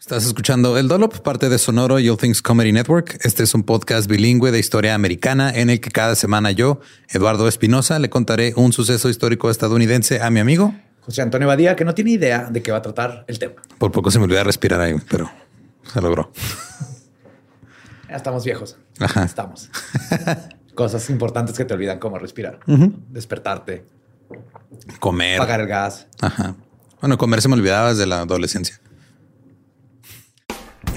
Estás escuchando El Dolop, parte de Sonoro y All Things Comedy Network. Este es un podcast bilingüe de historia americana en el que cada semana yo, Eduardo Espinosa, le contaré un suceso histórico estadounidense a mi amigo José Antonio Badía, que no tiene idea de qué va a tratar el tema. Por poco se me olvidó respirar ahí, pero se logró. Ya estamos viejos. Ajá. Estamos. Cosas importantes que te olvidan, como respirar, despertarte, Comer. pagar el gas. Ajá. Bueno, comer se me olvidaba desde la adolescencia.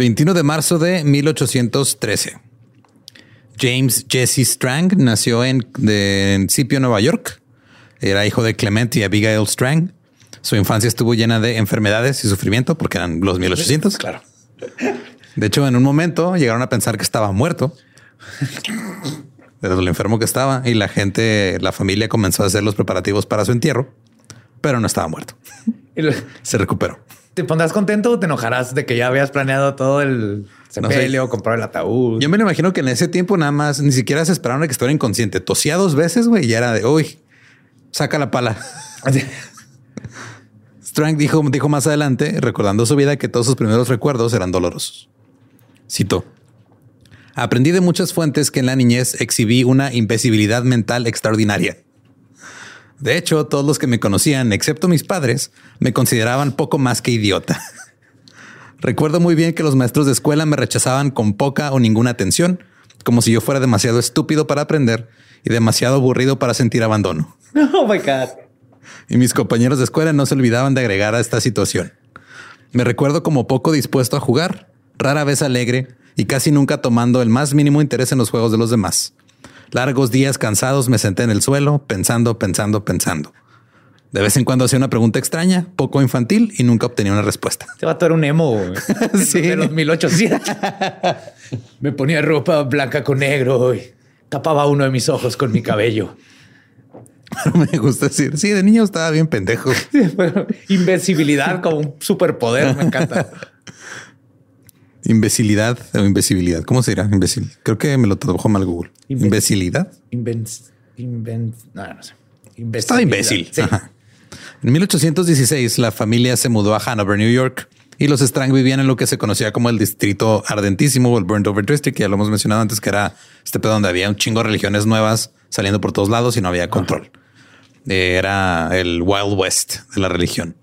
21 de marzo de 1813. James Jesse Strang nació en, de, en Scipio, Nueva York. Era hijo de Clement y Abigail Strang. Su infancia estuvo llena de enfermedades y sufrimiento porque eran los 1800. Claro. De hecho, en un momento llegaron a pensar que estaba muerto de lo enfermo que estaba y la gente, la familia comenzó a hacer los preparativos para su entierro, pero no estaba muerto. Se recuperó. ¿Te pondrás contento o te enojarás de que ya habías planeado todo el No sé. sepelio, comprar el ataúd? Yo me lo imagino que en ese tiempo nada más ni siquiera se esperaron a que estuviera inconsciente. Tosía dos veces, güey, y era de uy, saca la pala. Strang dijo, dijo más adelante, recordando su vida, que todos sus primeros recuerdos eran dolorosos. Citó. Aprendí de muchas fuentes que en la niñez exhibí una invisibilidad mental extraordinaria. De hecho, todos los que me conocían, excepto mis padres, me consideraban poco más que idiota. Recuerdo muy bien que los maestros de escuela me rechazaban con poca o ninguna atención, como si yo fuera demasiado estúpido para aprender y demasiado aburrido para sentir abandono Oh my God. y mis compañeros de escuela no se olvidaban de agregar a esta situación. Me recuerdo como poco dispuesto a jugar, rara vez alegre y casi nunca tomando el más mínimo interés en los juegos de los demás. Largos días cansados me senté en el suelo, pensando, pensando, pensando. De vez en cuando hacía una pregunta extraña, poco infantil y nunca obtenía una respuesta. Este vato era un emo. Sí. de los 1800. Me ponía ropa blanca con negro y tapaba uno de mis ojos con mi cabello. Pero me gusta decir, sí, de niño estaba bien pendejo. Invencibilidad como un superpoder. Me encanta. Imbecilidad o invisibilidad. ¿Cómo se dirá? Imbécil. Creo que me lo tradujo mal Google. Imbe- Imbecilidad. Inven... Inven... No, no sé. Estaba imbécil. Sí. Ajá. En 1816, la familia se mudó a Hanover, New York, y los Strang vivían en lo que se conocía como el distrito ardentísimo o el Burnt Over District, que ya lo hemos mencionado antes, que era este pedo donde había un chingo de religiones nuevas saliendo por todos lados y no había control. Eh, Era el Wild West de la religión.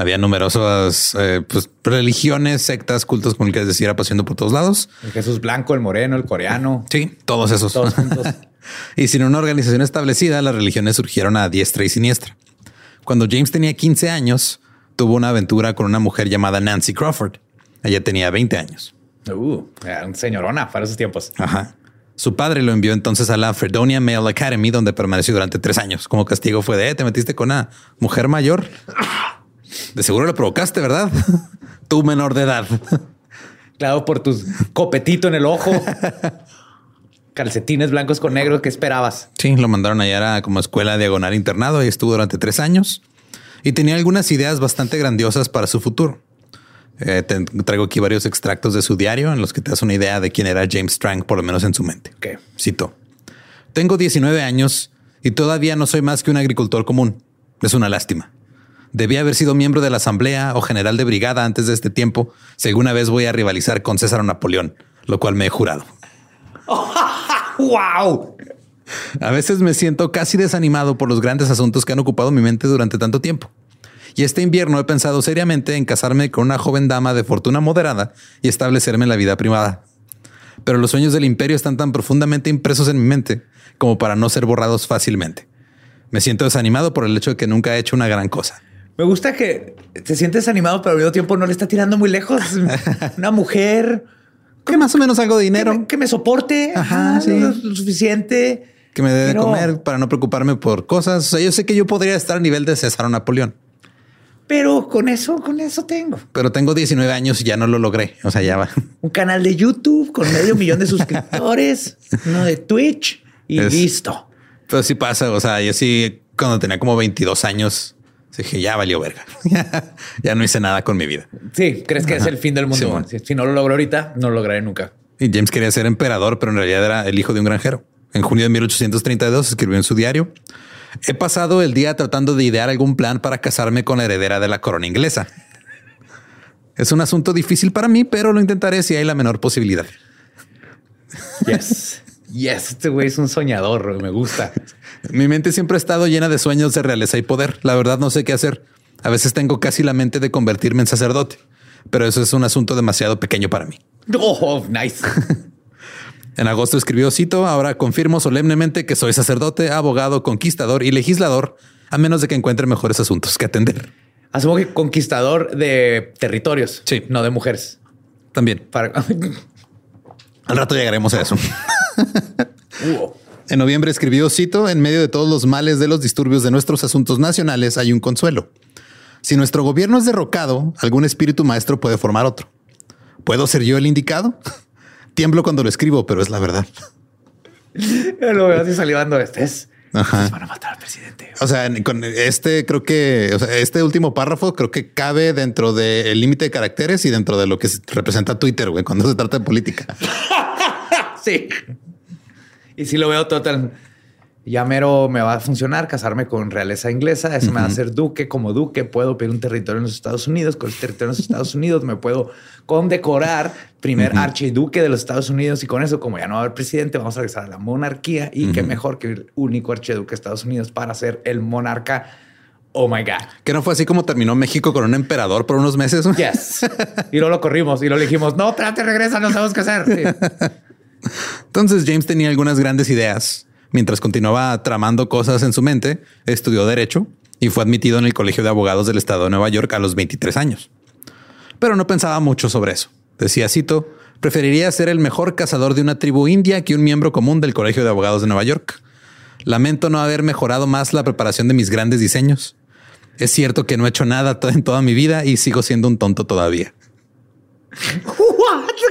Había numerosas eh, pues, religiones, sectas, cultos, como el que decía, pasando por todos lados. El Jesús blanco, el moreno, el coreano. Sí, todos esos. Todos y sin una organización establecida, las religiones surgieron a diestra y siniestra. Cuando James tenía 15 años, tuvo una aventura con una mujer llamada Nancy Crawford. Ella tenía 20 años. Uh, un señorona para esos tiempos. Ajá. Su padre lo envió entonces a la Fredonia Male Academy, donde permaneció durante tres años. Como castigo fue de, "Eh, te metiste con una mujer mayor. De seguro lo provocaste, ¿verdad? Tú menor de edad. Claro, por tus copetito en el ojo. Calcetines blancos con negro. ¿Qué esperabas? Sí, lo mandaron allá a como escuela diagonal internado y estuvo durante tres años y tenía algunas ideas bastante grandiosas para su futuro. Eh, te traigo aquí varios extractos de su diario en los que te das una idea de quién era James Strang, por lo menos en su mente. Ok. Cito. Tengo 19 años y todavía no soy más que un agricultor común. Es una lástima. Debía haber sido miembro de la asamblea o general de brigada antes de este tiempo, si alguna vez voy a rivalizar con César o Napoleón, lo cual me he jurado. ¡Wow! A veces me siento casi desanimado por los grandes asuntos que han ocupado mi mente durante tanto tiempo. Y este invierno he pensado seriamente en casarme con una joven dama de fortuna moderada y establecerme en la vida privada. Pero los sueños del imperio están tan profundamente impresos en mi mente como para no ser borrados fácilmente. Me siento desanimado por el hecho de que nunca he hecho una gran cosa. Me gusta que te sientes animado, pero al mismo tiempo no le está tirando muy lejos. Una mujer Que más o menos algo de que dinero me, que me soporte. Ajá, Ajá, sí. lo, lo suficiente. que me dé de Pero- comer para no preocuparme por cosas. O sea, yo sé que yo podría estar a nivel de César o Napoleón, Pero con eso, con eso tengo. pero tengo 19 años y ya no lo logré. O sea, ya va. Un canal de YouTube con medio millón de suscriptores, uno de Twitch y Es- listo. Pero sí pasa, o sea, yo sí, cuando tenía como 22 años, dije, ya valió verga. ya no hice nada con mi vida. Sí, crees que es el fin del mundo. Si no lo logro ahorita, no lo lograré nunca. Y James quería ser emperador, pero en realidad era el hijo de un granjero. En junio de 1832 escribió en su diario, he pasado el día tratando de idear algún plan para casarme con la heredera de la corona inglesa. Es un asunto difícil para mí, pero lo intentaré si hay la menor posibilidad. Yes. yes. Este güey es un soñador. Me gusta. Mi mente siempre ha estado llena de sueños de realeza y poder. La verdad no sé qué hacer. A veces tengo casi la mente de convertirme en sacerdote, pero eso es un asunto demasiado pequeño para mí. Oh, nice. En agosto escribió, cito, ahora confirmo solemnemente que soy sacerdote, abogado, conquistador y legislador, a menos de que encuentre mejores asuntos que atender. Asumo que conquistador de territorios. Sí. No de mujeres. También, Para... al rato llegaremos a eso. Uh, En noviembre escribió, cito, en medio de todos los males de los disturbios de nuestros asuntos nacionales hay un consuelo. Si nuestro gobierno es derrocado, algún espíritu maestro puede formar otro. ¿Puedo ser yo el indicado? Tiemblo cuando lo escribo, pero es la verdad. lo veo así salivando. Este es. Ajá. Van a matar al presidente. O sea, con este creo que, o sea, este último párrafo creo que cabe dentro del límite de caracteres y dentro de lo que se- representa Twitter, güey, cuando se trata de política. Sí. Y si lo veo total. Ya mero me va a funcionar casarme con realeza inglesa. Eso me va a hacer duque. Como duque puedo pedir un territorio en los Estados Unidos. Con el territorio en los Estados Unidos me puedo condecorar primer archiduque de los Estados Unidos. Y con eso, como ya no va a haber presidente, vamos a regresar a la monarquía. Y qué mejor que el único archiduque de Estados Unidos para ser el monarca. Oh my God. Que no fue así como terminó México con un emperador por unos meses. Yes. y luego lo corrimos y lo dijimos. No, espérate, regresa, no sabemos qué hacer. Sí. Entonces James tenía algunas grandes ideas. Mientras continuaba tramando cosas en su mente, estudió derecho y fue admitido en el Colegio de Abogados del Estado de Nueva York a los 23 años. Pero no pensaba mucho sobre eso. Decía, cito, preferiría ser el mejor cazador de una tribu india que un miembro común del Colegio de Abogados de Nueva York. Lamento no haber mejorado más la preparación de mis grandes diseños. Es cierto que no he hecho nada en toda mi vida y sigo siendo un tonto todavía.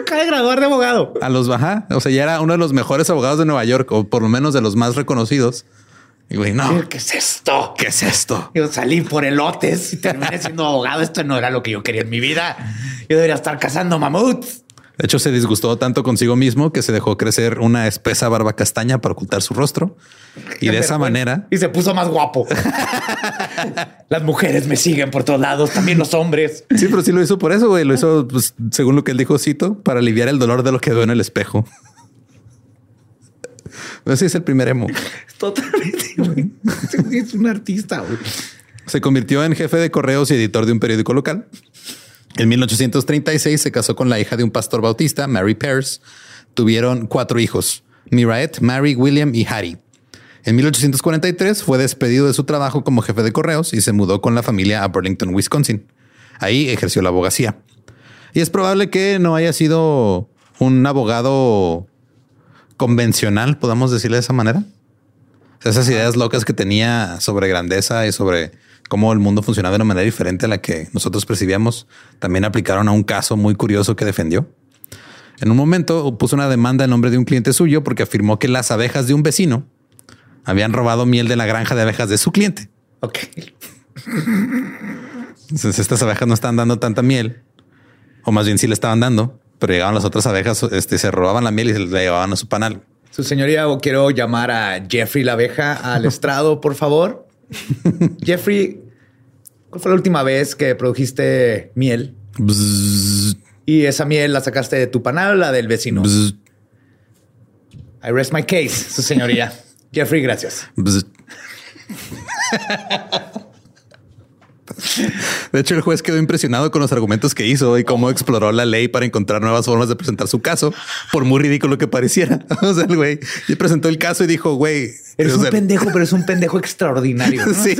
Acaba de graduar de abogado. A los baja. O sea, ya era uno de los mejores abogados de Nueva York, o por lo menos de los más reconocidos. Y güey, no. ¿Qué es esto? ¿Qué es esto? Yo salí por elotes y terminé siendo abogado. Esto no era lo que yo quería en mi vida. Yo debería estar cazando mamuts. De hecho, se disgustó tanto consigo mismo que se dejó crecer una espesa barba castaña para ocultar su rostro. Y de esa manera... Y se puso más guapo. Las mujeres me siguen por todos lados, también los hombres. Sí, pero sí lo hizo por eso, güey. Lo hizo, pues, según lo que él dijo, cito, para aliviar el dolor de lo que veo en el espejo. Ese es el primer emo. Totalmente, güey. Es un artista, güey. Se convirtió en jefe de correos y editor de un periódico local. En 1836 se casó con la hija de un pastor bautista, Mary Pearce. Tuvieron cuatro hijos, Miraet, Mary, William y Harry. En 1843 fue despedido de su trabajo como jefe de correos y se mudó con la familia a Burlington, Wisconsin. Ahí ejerció la abogacía. Y es probable que no haya sido un abogado convencional, podamos decirle de esa manera. Esas ideas locas que tenía sobre grandeza y sobre cómo el mundo funcionaba de una manera diferente a la que nosotros percibíamos, también aplicaron a un caso muy curioso que defendió. En un momento puso una demanda en nombre de un cliente suyo porque afirmó que las abejas de un vecino habían robado miel de la granja de abejas de su cliente. Ok. Entonces estas abejas no están dando tanta miel, o más bien sí le estaban dando, pero llegaban las otras abejas, este, se robaban la miel y se la llevaban a su panal. Su señoría, quiero llamar a Jeffrey la abeja al estrado, por favor. Jeffrey, ¿cuál fue la última vez que produjiste miel? Y esa miel la sacaste de tu panal o la del vecino. I rest my case, su señoría. Jeffrey, gracias. De hecho, el juez quedó impresionado con los argumentos que hizo y cómo exploró la ley para encontrar nuevas formas de presentar su caso, por muy ridículo que pareciera. O sea, el güey presentó el caso y dijo, güey, eres un pendejo, pero es un pendejo extraordinario. Sí.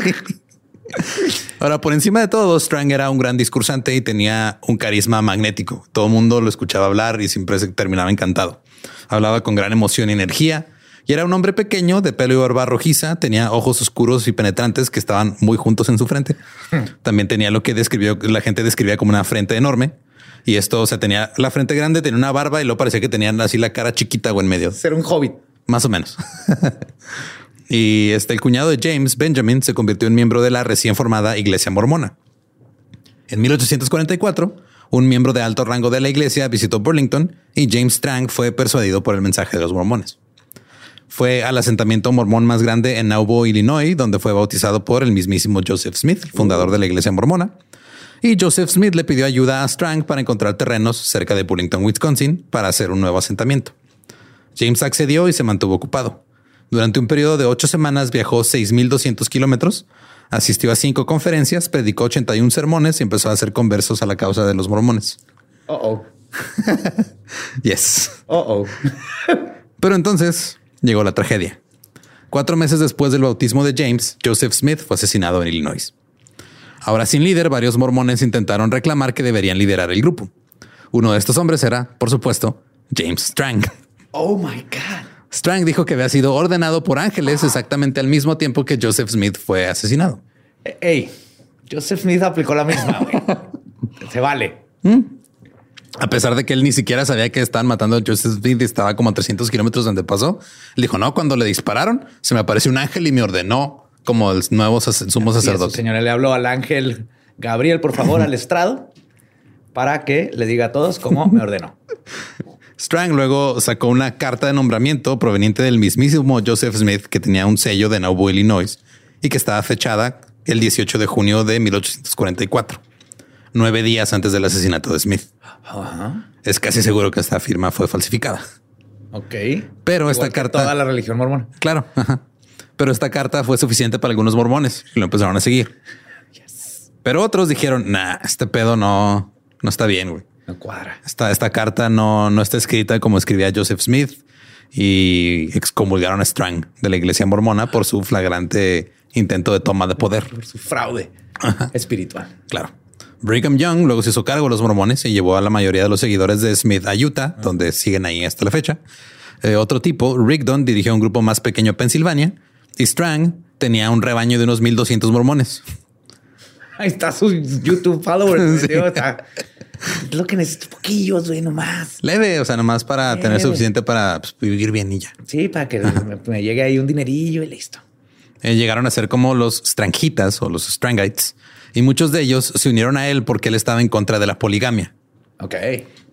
Ahora, por encima de todo, Strang era un gran discursante y tenía un carisma magnético. Todo el mundo lo escuchaba hablar y siempre se terminaba encantado. Hablaba con gran emoción y energía y era un hombre pequeño de pelo y barba rojiza, tenía ojos oscuros y penetrantes que estaban muy juntos en su frente. Hmm. También tenía lo que describió, la gente describía como una frente enorme. Y esto, o sea, tenía la frente grande, tenía una barba y luego parecía que tenían así la cara chiquita o en medio. Ser un hobbit. Más o menos. y este, el cuñado de James, Benjamin, se convirtió en miembro de la recién formada Iglesia Mormona. En 1844, un miembro de alto rango de la iglesia visitó Burlington y James Strang fue persuadido por el mensaje de los mormones fue al asentamiento mormón más grande en Nauvoo, Illinois, donde fue bautizado por el mismísimo Joseph Smith, fundador de la iglesia mormona. Y Joseph Smith le pidió ayuda a Strang para encontrar terrenos cerca de Burlington, Wisconsin, para hacer un nuevo asentamiento. James accedió y se mantuvo ocupado. Durante un periodo de ocho semanas viajó 6.200 kilómetros, asistió a cinco conferencias, predicó 81 sermones y empezó a hacer conversos a la causa de los mormones. Oh, oh. yes. Oh, oh. Pero entonces llegó la tragedia. Cuatro meses después del bautismo de James, Joseph Smith fue asesinado en Illinois. Ahora sin líder, varios mormones intentaron reclamar que deberían liderar el grupo. Uno de estos hombres era, por supuesto, James Strang. Oh my God. Strang dijo que había sido ordenado por ángeles exactamente al mismo tiempo que Joseph Smith fue asesinado. Hey, Joseph Smith aplicó la misma. Se vale. ¿Mm? A pesar de que él ni siquiera sabía que estaban matando a Joseph Smith y estaba como a 300 kilómetros donde pasó, le dijo, no, cuando le dispararon, se me apareció un ángel y me ordenó como el nuevo sumo sacerdote. señora le habló al ángel Gabriel, por favor, al estrado, para que le diga a todos cómo me ordenó. Strang luego sacó una carta de nombramiento proveniente del mismísimo Joseph Smith que tenía un sello de Nauvoo, Illinois y que estaba fechada el 18 de junio de 1844 nueve días antes del asesinato de Smith. Es casi seguro que esta firma fue falsificada. Ok. Pero esta carta. Toda la religión mormona. Claro. Pero esta carta fue suficiente para algunos mormones y lo empezaron a seguir. Pero otros dijeron, nah, este pedo no, no está bien, güey. No cuadra. Esta, esta carta no, no está escrita como escribía Joseph Smith y excomulgaron a Strang de la iglesia mormona por su flagrante intento de toma de poder. Por su fraude espiritual. Claro. Brigham Young luego se hizo cargo de los mormones y llevó a la mayoría de los seguidores de Smith a Utah, donde siguen ahí hasta la fecha. Eh, otro tipo, Rigdon, dirigió un grupo más pequeño a Pensilvania y Strang tenía un rebaño de unos 1200 mormones. Ahí está su YouTube followers. tío, está- Es lo que necesito poquillos, güey, nomás. Leve, o sea, nomás para tener suficiente para pues, vivir bien y ya. Sí, para que me, me llegue ahí un dinerillo y listo. Eh, llegaron a ser como los Strangitas o los Strangites, y muchos de ellos se unieron a él porque él estaba en contra de la poligamia. Ok.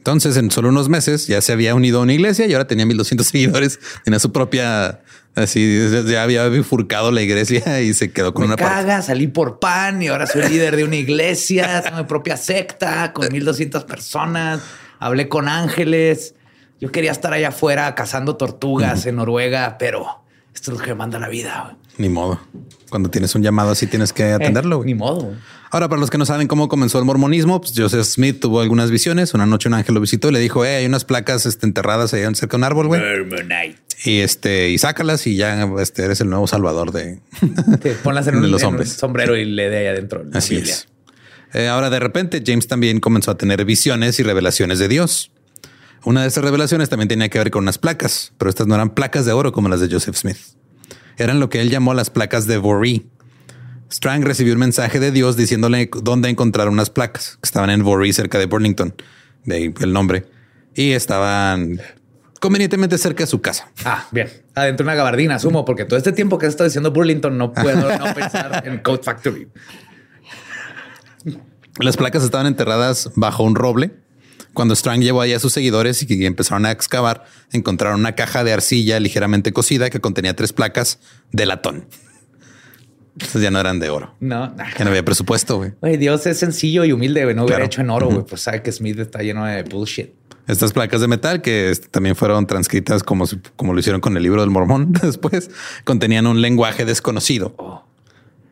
Entonces, en solo unos meses ya se había unido a una iglesia y ahora tenía 1200 seguidores. Tenía su propia, así, ya había bifurcado la iglesia y se quedó con me una parte. caga, salí por pan y ahora soy líder de una iglesia, tengo mi propia secta con 1200 personas. Hablé con ángeles. Yo quería estar allá afuera cazando tortugas en Noruega, pero esto es lo que manda la vida. Ni modo. Cuando tienes un llamado así tienes que atenderlo. Eh, güey. ni modo. Ahora, para los que no saben cómo comenzó el mormonismo, pues Joseph Smith tuvo algunas visiones. Una noche un ángel lo visitó y le dijo, eh, hay unas placas este, enterradas allá cerca de un árbol, güey. Y este, y sácalas y ya este, eres el nuevo salvador de, Sí, ponlas en un, los en un hombres. sombrero y le de ahí adentro. Así Biblia. es. Eh, ahora, de repente, James también comenzó a tener visiones y revelaciones de Dios. Una de esas revelaciones también tenía que ver con unas placas, pero estas no eran placas de oro como las de Joseph Smith. Eran lo que él llamó las placas de Voree. Strang recibió un mensaje de Dios diciéndole dónde encontrar unas placas que estaban en Voree, cerca de Burlington, de ahí el nombre, y estaban convenientemente cerca de su casa. Ah, bien. Adentro de una gabardina, asumo, porque todo este tiempo que he estado diciendo Burlington no puedo no pensar en Code Factory. Las placas estaban enterradas bajo un roble. Cuando Strang llevó ahí a sus seguidores y que empezaron a excavar, encontraron una caja de arcilla ligeramente cocida que contenía tres placas de latón. Entonces ya no eran de oro. No, Ya no había presupuesto, güey. Dios es sencillo y humilde, güey. No hubiera Claro. hecho en oro, güey. Pues sabe que Smith está lleno de bullshit. Estas placas de metal, que este, también fueron transcritas como, como lo hicieron con el libro del mormón después, contenían un lenguaje desconocido. Oh.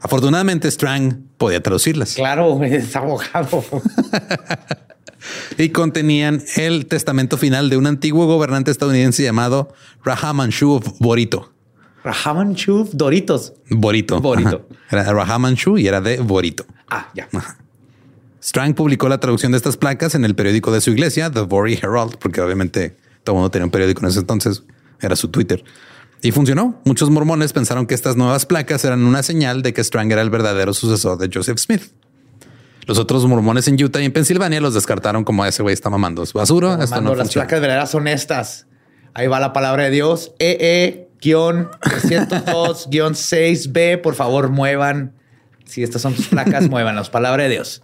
Afortunadamente, Strang podía traducirlas Claro, es abogado. y contenían el testamento final de un antiguo gobernante estadounidense llamado Rahaman Shu of Borito. Rahaman Chuv Doritos. Borito. Borito. Ajá. Era Rahaman Shu y era de Borito. Ah, ya. Strang publicó la traducción de estas placas en el periódico de su iglesia, The Vory Herald, porque obviamente todo el mundo tenía un periódico en ese entonces, era su Twitter. Y funcionó. Muchos mormones pensaron que estas nuevas placas eran una señal de que Strang era el verdadero sucesor de Joseph Smith. Los otros mormones en Utah y en Pensilvania los descartaron como ese güey está mamando. Es basura. Esto Mando, no las funciona. placas son estas. Ahí va la palabra de Dios. E EE-302-6B. Por favor, muevan. Si estas son tus placas, muevan las palabras de Dios.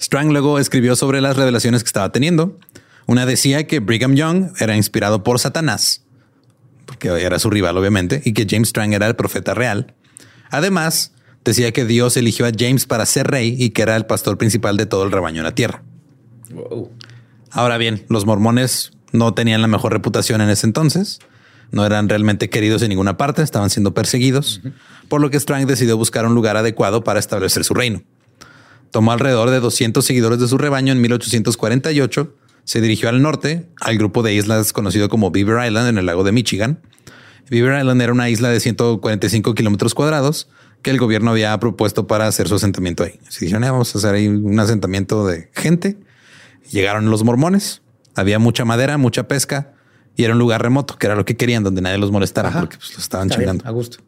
Strang luego escribió sobre las revelaciones que estaba teniendo. Una decía que Brigham Young era inspirado por Satanás, porque era su rival, obviamente, y que James Strang era el profeta real. Además, decía que Dios eligió a James para ser rey y que era el pastor principal de todo el rebaño en la tierra. Wow. Ahora bien, los mormones no tenían la mejor reputación en ese entonces. No eran realmente queridos en ninguna parte, estaban siendo perseguidos, por lo que Strang decidió buscar un lugar adecuado para establecer su reino. Tomó alrededor de 200 seguidores de su rebaño en 1848, se dirigió al norte, al grupo de islas conocido como Beaver Island en el lago de Michigan. Beaver Island era una isla de 145 kilómetros cuadrados que el gobierno había propuesto para hacer su asentamiento ahí. Se dijeron, "Eh, vamos a hacer ahí un asentamiento de gente. Llegaron los mormones, había mucha madera, mucha pesca y era un lugar remoto, que era lo que querían, donde nadie los molestara, Ajá. porque pues, los estaban Está bien, chingando. a gusto.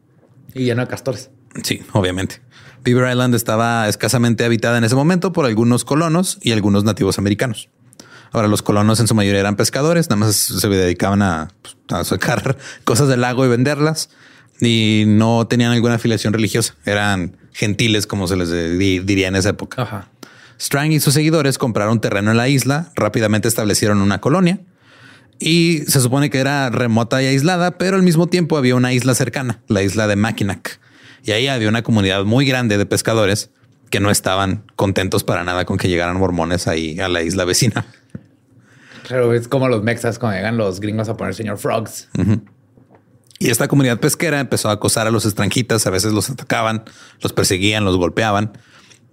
Y lleno de castores. Sí, obviamente. Beaver Island estaba escasamente habitada en ese momento por algunos colonos y algunos nativos americanos. Ahora, los colonos en su mayoría eran pescadores, nada más se dedicaban a, pues, a sacar cosas del lago y venderlas y no tenían alguna afiliación religiosa. Eran gentiles, como se les di- diría en esa época. Ajá. Strang y sus seguidores compraron terreno en la isla, rápidamente establecieron una colonia y se supone que era remota y aislada, pero al mismo tiempo había una isla cercana, la isla de Mackinac. Y ahí había una comunidad muy grande de pescadores que no estaban contentos para nada con que llegaran mormones ahí a la isla vecina. Claro, es como los mexas cuando llegan los gringos a poner señor Frogs. Y esta comunidad pesquera empezó a acosar a los extranjitas, a veces los atacaban, los perseguían, los golpeaban.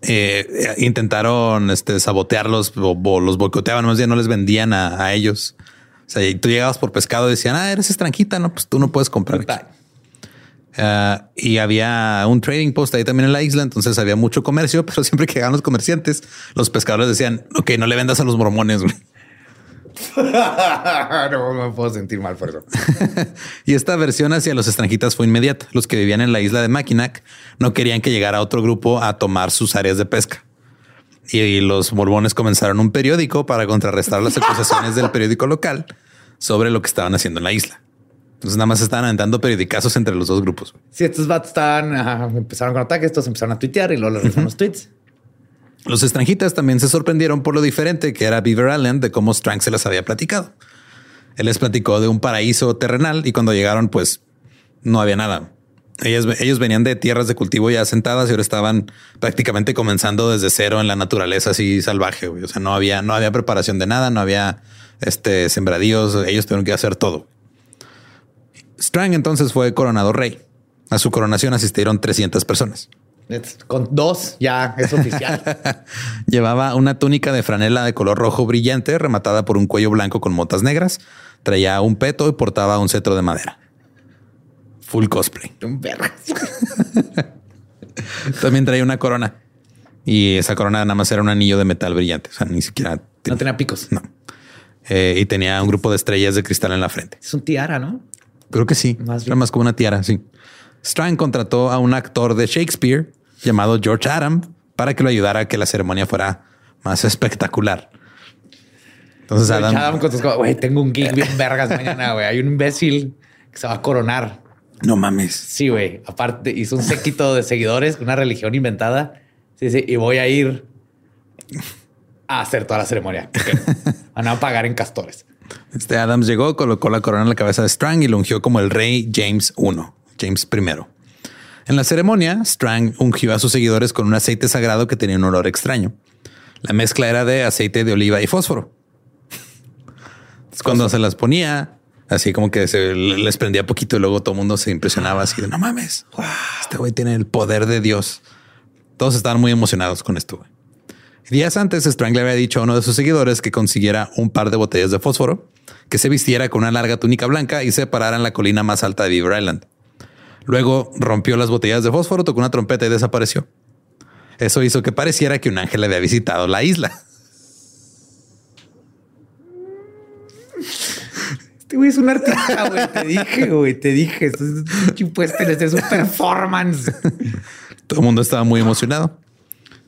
Eh, intentaron este, sabotearlos o, o los boicoteaban, más bien no les vendían a, a ellos. O sea, y tú llegabas por pescado y decían, ah, eres extranjita, no, pues tú no puedes comprar. aquí". Ah, y había un trading post ahí también en la isla, entonces había mucho comercio, pero siempre que llegaban los comerciantes, los pescadores decían, ok, no le vendas a los mormones. Güey". no me puedo sentir mal por eso. y esta versión hacia los extranjitas fue inmediata. Los que vivían en la isla de Mackinac no querían que llegara otro grupo a tomar sus áreas de pesca. Y los mormones comenzaron un periódico para contrarrestar las acusaciones del periódico local sobre lo que estaban haciendo en la isla. Entonces nada más estaban aventando periodicazos entre los dos grupos. Sí, estos vatos estaban, empezaron con ataques, estos empezaron a tuitear y luego les los tweets. Los extranjitas también se sorprendieron por lo diferente que era Beaver Island de cómo Strang se las había platicado. Él les platicó de un paraíso terrenal y cuando llegaron, pues no había nada. Ellos, ellos venían de tierras de cultivo ya asentadas y ahora estaban prácticamente comenzando desde cero en la naturaleza así salvaje. O sea, no había, no había preparación de nada, no había este sembradíos. Ellos tuvieron que hacer todo. Strang entonces fue coronado rey. A su coronación asistieron 300 personas. Con dos ya es oficial. Llevaba una túnica de franela de color rojo brillante rematada por un cuello blanco con motas negras. Traía un peto y portaba un cetro de madera. Full cosplay. Un También traía una corona. Y esa corona nada más era un anillo de metal brillante. O sea, ni siquiera... No tenía picos. No. Eh, y tenía un grupo de estrellas de cristal en la frente. Es un tiara, ¿no? Creo que sí. Más Era más como una tiara, sí. Strang contrató a un actor de Shakespeare llamado George Adam para que lo ayudara a que la ceremonia fuera más espectacular. Entonces Adam, Adam con tus güey, tengo un gig bien vergas mañana, güey. Hay un imbécil que se va a coronar. No mames. Sí, güey. Aparte hizo un séquito de seguidores, una religión inventada. Sí, sí. Y voy a ir a hacer toda la ceremonia. Van a pagar en castores. Este Adams llegó, colocó la corona en la cabeza de Strang y lo ungió como el rey James I, James I. En la ceremonia, Strang ungió a sus seguidores con un aceite sagrado que tenía un olor extraño. La mezcla era de aceite de oliva y fósforo. Cuando se las ponía, así como que se les prendía poquito y luego todo el mundo se impresionaba así de no mames, este güey tiene el poder de Dios. Todos estaban muy emocionados con esto. Días antes, Strang le había dicho a uno de sus seguidores que consiguiera un par de botellas de fósforo, que se vistiera con una larga túnica blanca y se parara en la colina más alta de Beaver Island. Luego rompió las botellas de fósforo, tocó una trompeta y desapareció. Eso hizo que pareciera que un ángel había visitado la isla. Este güey es un artista, güey. Te dije, güey, te dije. Esto es un performance. Todo el mundo estaba muy emocionado.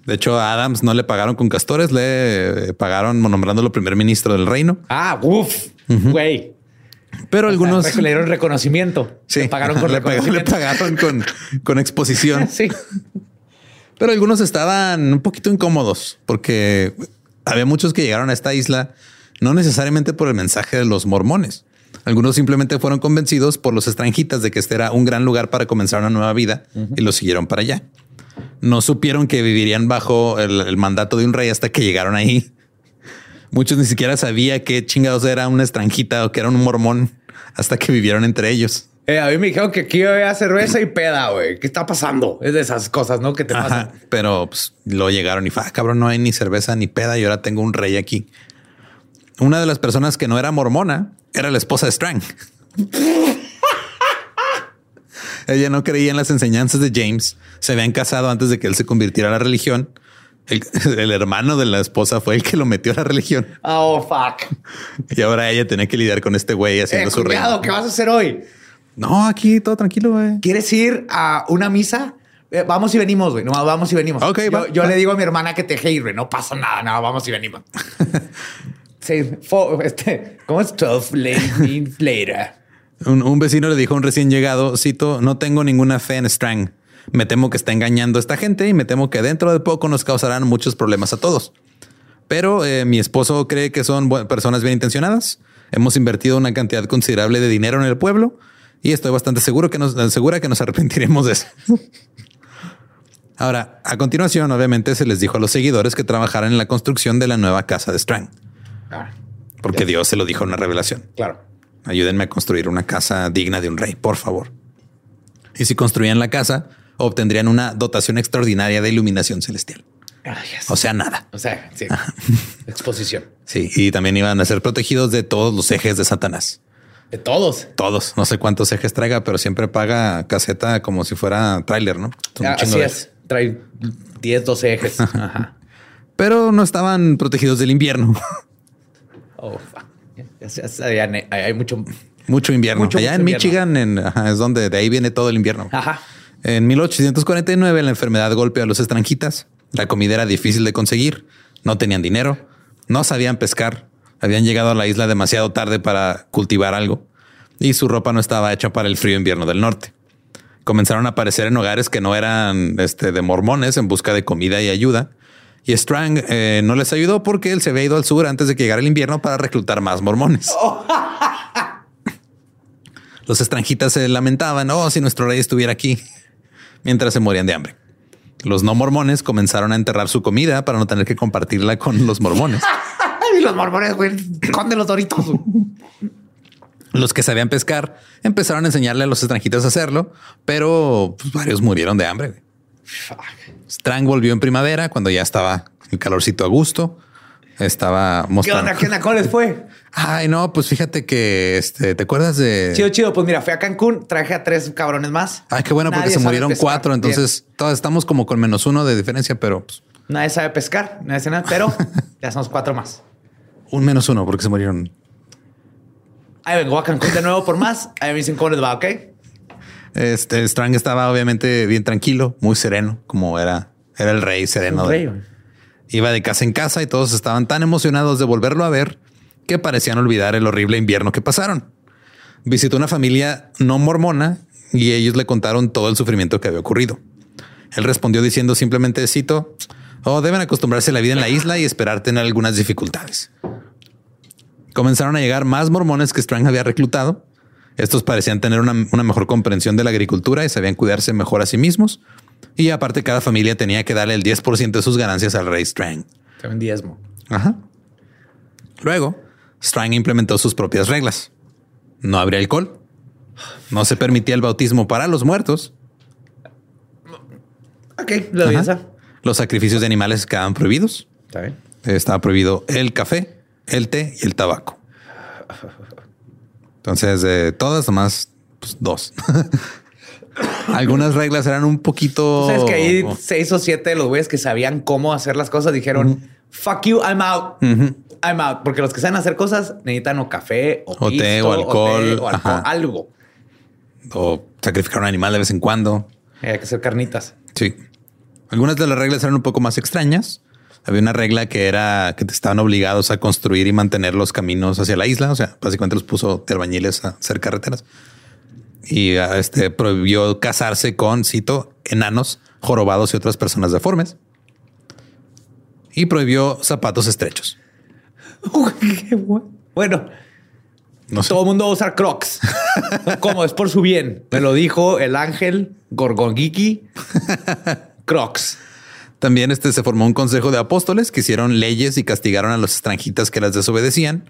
De hecho, a Adams no le pagaron con castores, le pagaron nombrándolo primer ministro del reino. Ah, uff, güey. Pero algunos le dieron reconocimiento. Sí, le pagaron con, le pagaron con, con exposición. sí. Pero algunos estaban un poquito incómodos porque había muchos que llegaron a esta isla no necesariamente por el mensaje de los mormones. Algunos simplemente fueron convencidos por los extranjitas de que este era un gran lugar para comenzar una nueva vida y lo siguieron para allá no supieron que vivirían bajo el, mandato de un rey hasta que llegaron ahí. Muchos ni siquiera sabía qué chingados era una extranjita o que era un mormón hasta que vivieron entre ellos. Eh, a mí me dijeron que aquí había cerveza y peda, güey. ¿Qué está pasando? Es de esas cosas, ¿no? Que te pasan. Pero pues, lo llegaron y fue, ah, cabrón, no hay ni cerveza ni peda y ahora tengo un rey aquí. Una de las personas que no era mormona era la esposa de Strang. Ella no creía en las enseñanzas de James. Se habían casado antes de que él se convirtiera a la religión. El, hermano de la esposa fue el que lo metió a la religión. Oh, fuck. Y ahora ella tenía que lidiar con este güey haciendo eh, su reino. ¿Qué vas a hacer hoy? No, aquí todo tranquilo, güey. ¿Quieres ir a una misa? Eh, vamos y venimos, güey. No, vamos y venimos. Ok, yo, le digo a mi hermana que te hate, No pasa nada, nada. Vamos y venimos. sí, este, ¿cómo es? 12 later. Un, vecino le dijo a un recién llegado, cito, no tengo ninguna fe en Strang. Me temo que está engañando a esta gente y me temo que dentro de poco nos causarán muchos problemas a todos. Pero eh, mi esposo cree que son personas bien intencionadas. Hemos invertido una cantidad considerable de dinero en el pueblo y estoy bastante seguro que nos asegura que nos arrepentiremos de eso. Ahora, a continuación, obviamente se les dijo a los seguidores que trabajaran en la construcción de la nueva casa de Strang. Ah, porque Dios se lo dijo en una revelación. Claro. Ayúdenme a construir una casa digna de un rey, por favor. Y si construían la casa, obtendrían una dotación extraordinaria de iluminación celestial. O sea, nada. O sea, sí. Exposición. Sí, y también iban a ser protegidos de todos los ejes de Satanás. De todos. Todos. No sé cuántos ejes traiga, pero siempre paga caseta como si fuera tráiler, ¿no? Ah, así es. Trae 10, 12 ejes. Pero no estaban protegidos del invierno. Oh, Hay mucho, mucho invierno. Allá en Michigan es donde de ahí viene todo el invierno. Ajá. En 1849 la enfermedad golpeó a los extranjitas. La comida era difícil de conseguir. No tenían dinero. No sabían pescar. Habían llegado a la isla demasiado tarde para cultivar algo. Y su ropa no estaba hecha para el frío invierno del norte. Comenzaron a aparecer en hogares que no eran este, de mormones en busca de comida y ayuda. Y Strang eh, no les ayudó porque él se había ido al sur antes de que llegara el invierno para reclutar más mormones. Los extranjitas se lamentaban, oh, si nuestro rey estuviera aquí, mientras se morían de hambre. Los no mormones comenzaron a enterrar su comida para no tener que compartirla con los mormones. y los mormones, güey, de los doritos. Los que sabían pescar empezaron a enseñarle a los extranjitas a hacerlo, pero pues, varios murieron de hambre. Strang volvió en primavera cuando ya estaba el calorcito a gusto. Estaba mostrando. ¿Qué onda? ¿Qué onda? les fue? Ay, no, pues fíjate que este, ¿te acuerdas de? Chido, chido. Pues mira, fui a Cancún, traje a tres cabrones más. Ay, qué bueno, porque se murieron cuatro. Entonces, todos estamos como con menos uno de diferencia, pero pues... nadie sabe pescar, nadie sabe nada, pero ya somos cuatro más. Un menos uno, porque se murieron. Ahí vengo a Cancún de nuevo por más. Ahí me dicen cómo les va, ok. Este Strang estaba obviamente bien tranquilo, muy sereno, como era, era el rey sereno. rey, Iba de casa en casa y todos estaban tan emocionados de volverlo a ver que parecían olvidar el horrible invierno que pasaron. Visitó una familia no mormona y ellos le contaron todo el sufrimiento que había ocurrido. Él respondió diciendo simplemente, cito, oh, deben acostumbrarse a la vida en la isla y esperar tener algunas dificultades. Comenzaron a llegar más mormones que Strang había reclutado. Estos parecían tener una, una mejor comprensión de la agricultura y sabían cuidarse mejor a sí mismos. Y aparte, cada familia tenía que darle el 10% de sus ganancias al rey Strang. También diezmo. Ajá. Luego, Strang implementó sus propias reglas. No habría alcohol. No se permitía el bautismo para los muertos. Ok, lo Los sacrificios de animales quedaban prohibidos. Está bien. Estaba prohibido el café, el té y el tabaco. Entonces, de todas, nomás pues, dos. Algunas reglas eran un poquito. Es que ahí seis o siete de los güeyes que sabían cómo hacer las cosas dijeron: Fuck you, I'm out. I'm out. Porque los que saben hacer cosas necesitan o café o, té o alcohol o, algo. O sacrificar un animal de vez en cuando. Hay que hacer carnitas. Sí. Algunas de las reglas eran un poco más extrañas. Había una regla que era que te estaban obligados a construir y mantener los caminos hacia la isla. O sea, básicamente los puso de albañiles a hacer carreteras y este prohibió casarse con, cito, enanos, jorobados y otras personas deformes. Y prohibió zapatos estrechos. bueno, no todo el mundo va a usar crocs. Como es por su bien. Me lo dijo el ángel Gorgongiki. crocs. También este, se formó un consejo de apóstoles que hicieron leyes y castigaron a los extranjitas que las desobedecían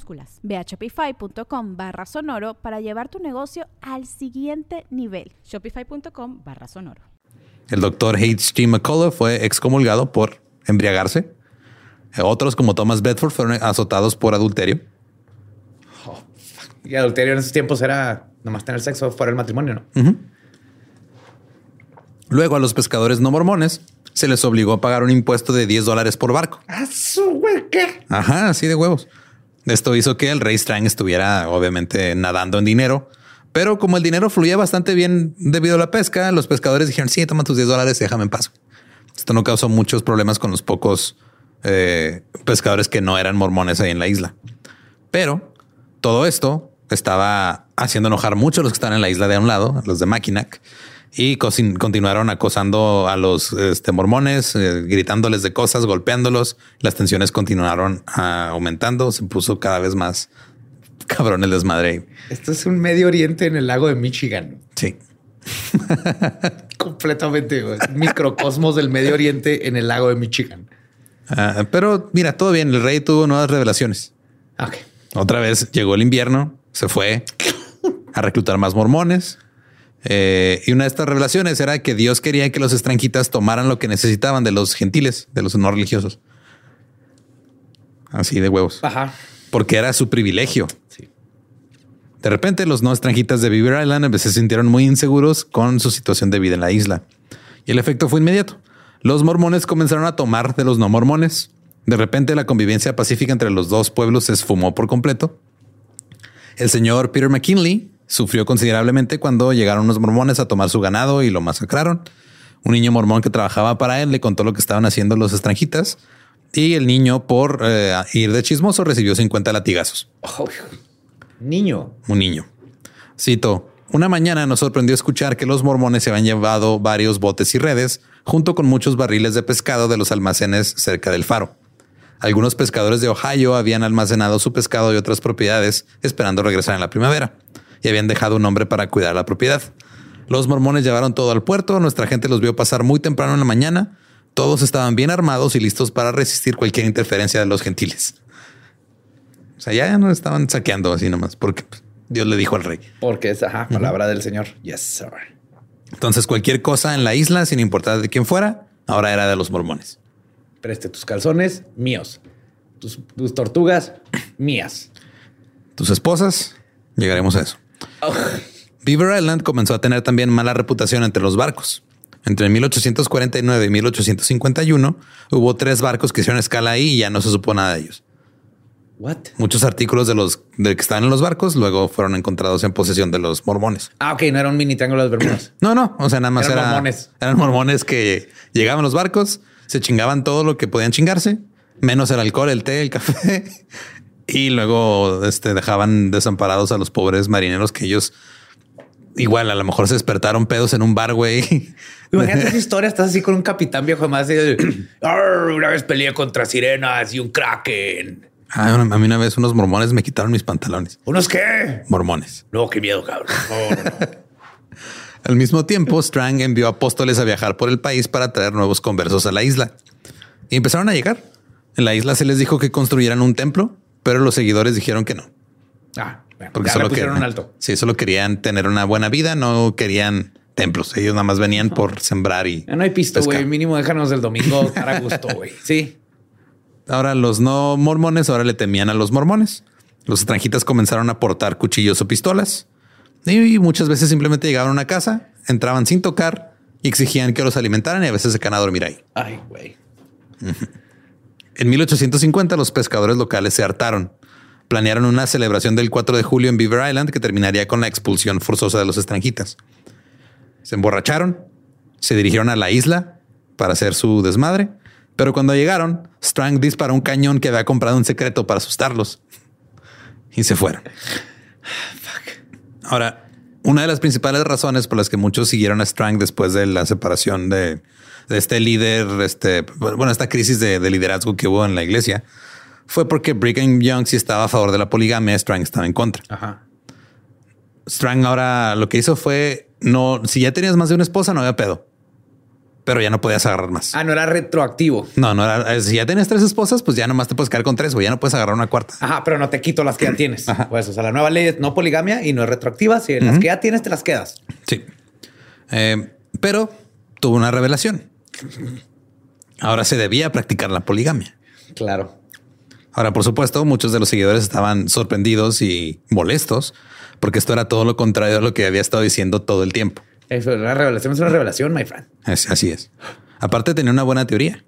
Ve a shopify.com barra sonoro para llevar tu negocio al siguiente nivel. Shopify.com barra sonoro. El doctor H. G. McCullough fue excomulgado por embriagarse. Otros, como Thomas Bedford, fueron azotados por adulterio. Oh, y adulterio en esos tiempos era nomás tener sexo fuera del matrimonio, ¿no? Luego a los pescadores no mormones se les obligó a pagar un impuesto de 10 dólares por barco. ¿A su qué? Ajá, así de huevos. Esto hizo que el rey Strang estuviera obviamente nadando en dinero, pero como el dinero fluía bastante bien debido a la pesca, los pescadores dijeron, sí, toma tus 10 dólares y déjame en paz. Esto no causó muchos problemas con los pocos eh, pescadores que no eran mormones ahí en la isla. Pero todo esto estaba haciendo enojar mucho a los que estaban en la isla de un lado, los de Mackinac, y continuaron acosando a los este, mormones, eh, gritándoles de cosas, golpeándolos. Las tensiones continuaron ah, aumentando, se puso cada vez más cabrón el desmadre. Esto es un Medio Oriente en el lago de Michigan. Sí. Completamente. güey. Microcosmos del Medio Oriente en el lago de Michigan. Ah, pero mira, todo bien. El rey tuvo nuevas revelaciones. Otra vez llegó el invierno, se fue a reclutar más mormones. Eh, y una de estas revelaciones era que Dios quería que los extranjitas tomaran lo que necesitaban de los gentiles, de los no religiosos. Así de huevos. Ajá. Porque era su privilegio. Sí. De repente, los no extranjitas de Beaver Island se sintieron muy inseguros con su situación de vida en la isla. Y el efecto fue inmediato. Los mormones comenzaron a tomar de los no mormones. De repente, la convivencia pacífica entre los dos pueblos se esfumó por completo. El señor Peter McKinley sufrió considerablemente cuando llegaron unos mormones a tomar su ganado y lo masacraron. Un niño mormón que trabajaba para él le contó lo que estaban haciendo los extranjitas y el niño, por eh, ir de chismoso, recibió 50 latigazos Oh, niño. un niño. Cito, una mañana nos sorprendió escuchar que los mormones se habían llevado varios botes y redes, junto con muchos barriles de pescado de los almacenes cerca del faro. Algunos pescadores de Ohio habían almacenado su pescado y otras propiedades esperando regresar en la primavera y habían dejado un hombre para cuidar la propiedad. Los mormones llevaron todo al puerto, nuestra gente los vio pasar muy temprano en la mañana, todos estaban bien armados y listos para resistir cualquier interferencia de los gentiles. O sea, ya no estaban saqueando así nomás, porque pues, Dios le dijo al rey. Porque es ajá, palabra del Señor. Yes, sir. Entonces, cualquier cosa en la isla, sin importar de quién fuera, ahora era de los mormones. Preste tus calzones, míos. Tus, tus tortugas, mías. Tus esposas, llegaremos a eso. Oh, Beaver Island comenzó a tener también mala reputación entre los barcos. Entre 1849 y 1851 hubo tres barcos que hicieron escala ahí y ya no se supo nada de ellos. what? Muchos artículos de los de que estaban en los barcos luego fueron encontrados en posesión de los mormones. Ah, ok, no era un mini triángulo de las Bermudas. No, no, o sea, nada más Eran era- mormones. eran mormones que llegaban a los barcos, se chingaban todo lo que podían chingarse, menos el alcohol, el té, el café, y luego este, dejaban desamparados a los pobres marineros que ellos igual a lo mejor se despertaron pedos en un bar, güey. Imagínate esa historia, estás así con un capitán viejo más. Una vez peleé contra sirenas y un kraken. Ah, a mí una vez unos mormones me quitaron mis pantalones. ¿Unos qué? Mormones. No, qué miedo, cabrón. No, no, no. Al mismo tiempo, Strang envió apóstoles a viajar por el país para traer nuevos conversos a la isla. Y empezaron a llegar. En la isla se les dijo que construyeran un templo, pero los seguidores dijeron que no. Ah, bueno, Porque ya solo pusieron querían, alto. Sí, solo querían tener una buena vida, no querían templos. Ellos nada más venían por sembrar y no hay pisto, güey. Mínimo déjanos el domingo estar a gusto, güey. Sí. Ahora los no mormones ahora le temían a los mormones. Los extranjitas comenzaron a portar cuchillos o pistolas y muchas veces simplemente llegaban a una casa, entraban sin tocar y exigían que los alimentaran y a veces se quedaban a dormir ahí. Ay, güey. En 1850 los pescadores locales se hartaron. Planearon una celebración del 4 de julio en Beaver Island que terminaría con la expulsión forzosa de los extranjitas. Se emborracharon, se dirigieron a la isla para hacer su desmadre, pero cuando llegaron, Strang disparó un cañón que había comprado en secreto para asustarlos y se fueron. Ahora, una de las principales razones por las que muchos siguieron a Strang después de la separación de, de este líder, este, bueno, esta crisis de, de liderazgo que hubo en la iglesia, fue porque Brigham Young sí estaba a favor de la poligamia, Strang estaba en contra. Ajá. Strang ahora lo que hizo fue no, si ya tenías más de una esposa, no había pedo, pero ya no podías agarrar más. Ah, no era retroactivo. No, no era. Si ya tenías tres esposas, pues ya nomás te puedes quedar con tres o ya no puedes agarrar una cuarta. Ajá, pero no te quito las que ya tienes. Pues, o sea, la nueva ley es no poligamia y no es retroactiva. Si las que ya tienes, te las quedas. Sí. Eh, pero tuvo una revelación. Ahora se debía practicar la poligamia. Claro. Ahora, por supuesto, muchos de los seguidores estaban sorprendidos y molestos porque esto era todo lo contrario a lo que había estado diciendo todo el tiempo. Eso, una revelación es una revelación, my friend. Es- así es. Aparte tenía una buena teoría.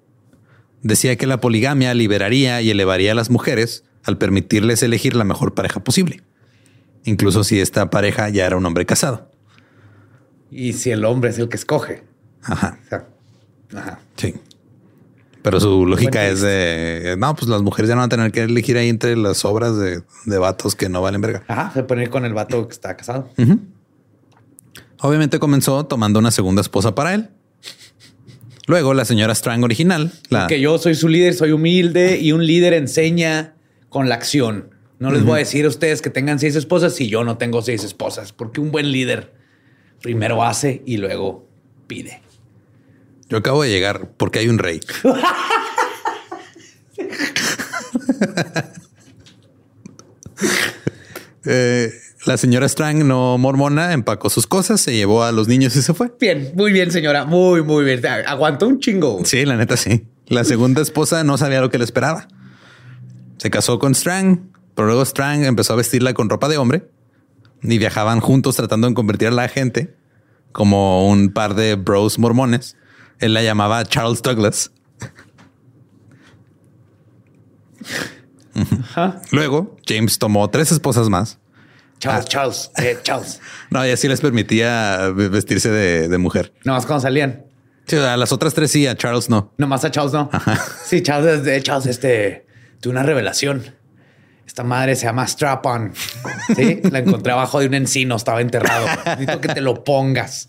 Decía que la poligamia liberaría y elevaría a las mujeres al permitirles elegir la mejor pareja posible, incluso si esta pareja ya era un hombre casado. Y si el hombre es el que escoge. Ajá, O sea, ajá. sí. Pero su lógica es de no, pues las mujeres ya no van a tener que elegir ahí entre las obras de, de vatos que no valen verga. Ajá, se pone con el vato que está casado. Obviamente comenzó tomando una segunda esposa para él. Luego la señora Strang original, la Que yo soy su líder, soy humilde y un líder enseña con la acción. No les voy a decir a ustedes que tengan seis esposas si yo no tengo seis esposas, porque un buen líder primero hace y luego pide. Yo acabo de llegar porque hay un rey. Eh, la señora Strang, no mormona, empacó sus cosas, se llevó a los niños y se fue. Bien, muy bien, señora. Muy, muy bien. Aguantó un chingo. Sí, la neta sí. La segunda esposa no sabía lo que le esperaba. Se casó con Strang, pero luego Strang empezó a vestirla con ropa de hombre y viajaban juntos tratando de convertir a la gente como un par de bros mormones. Él la llamaba Charles Douglas. Ajá. Luego, James tomó tres esposas más. Charles, Charles, eh, Charles. No, y así les permitía vestirse de, de mujer. Nomás cuando salían. Sí, a las otras tres sí, a Charles no. Nomás a Charles no. Sí, Charles, de Charles, este, tuve una revelación. Esta madre se llama Strap On. Sí, la encontré abajo de un encino, estaba enterrado. Necesito que te lo pongas.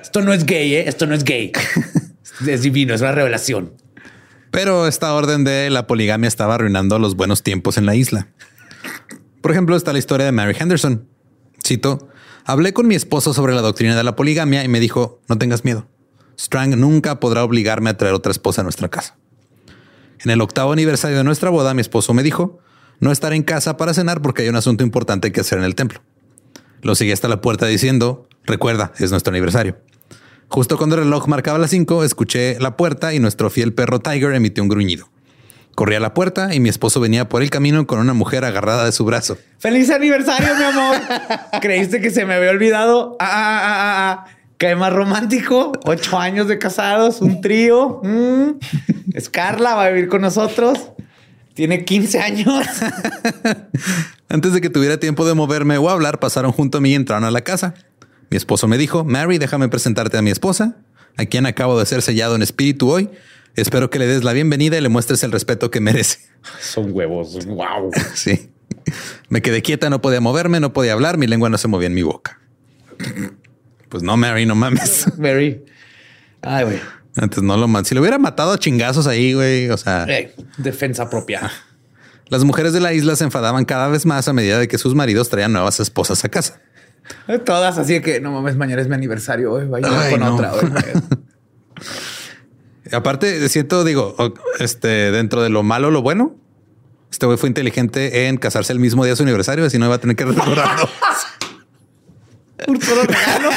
Esto no es gay, ¿eh? Esto no es gay. Es divino, es una revelación. Pero esta orden de la poligamia estaba arruinando los buenos tiempos en la isla. Por ejemplo, está la historia de Mary Henderson. Cito, hablé con mi esposo sobre la doctrina de la poligamia y me dijo, no tengas miedo. Strang nunca podrá obligarme a traer otra esposa a nuestra casa. En el octavo aniversario de nuestra boda, mi esposo me dijo, no estaré en casa para cenar porque hay un asunto importante que hacer en el templo. Lo seguí hasta la puerta diciendo, recuerda, es nuestro aniversario. Justo cuando el reloj marcaba las cinco, escuché la puerta y nuestro fiel perro Tiger emitió un gruñido. Corrí a la puerta y mi esposo venía por el camino con una mujer agarrada de su brazo. ¡Feliz aniversario, mi amor! ¿Creíste que se me había olvidado? Ah, ah, ah, ah, ah. ¿Qué más romántico? Ocho años de casados, un trío. Mm. Es Carla, va a vivir con nosotros. Tiene 15 años. Antes de que tuviera tiempo de moverme o hablar, pasaron junto a mí y entraron a la casa. Mi esposo me dijo, Mary, déjame presentarte a mi esposa, a quien acabo de ser sellado en espíritu hoy. Espero que le des la bienvenida y le muestres el respeto que merece. Son huevos. Wow. Sí. Me quedé quieta, no podía moverme, no podía hablar, mi lengua no se movía en mi boca. Pues no, Mary, no mames. Mary. Ay, güey. Antes no lo man. Si lo hubiera matado a chingazos ahí, güey. O sea, Ey, defensa propia. las mujeres de la isla se enfadaban cada vez más a medida de que sus maridos traían nuevas esposas a casa. Todas así de que no mames, mañana es mi aniversario. Hoy vaya Ay, con no. otra. hoy. Aparte, siento, digo, este, dentro de lo malo, lo bueno, este güey fue inteligente en casarse el mismo día de su aniversario, así no iba a tener que recordarlo. Un solo regalo.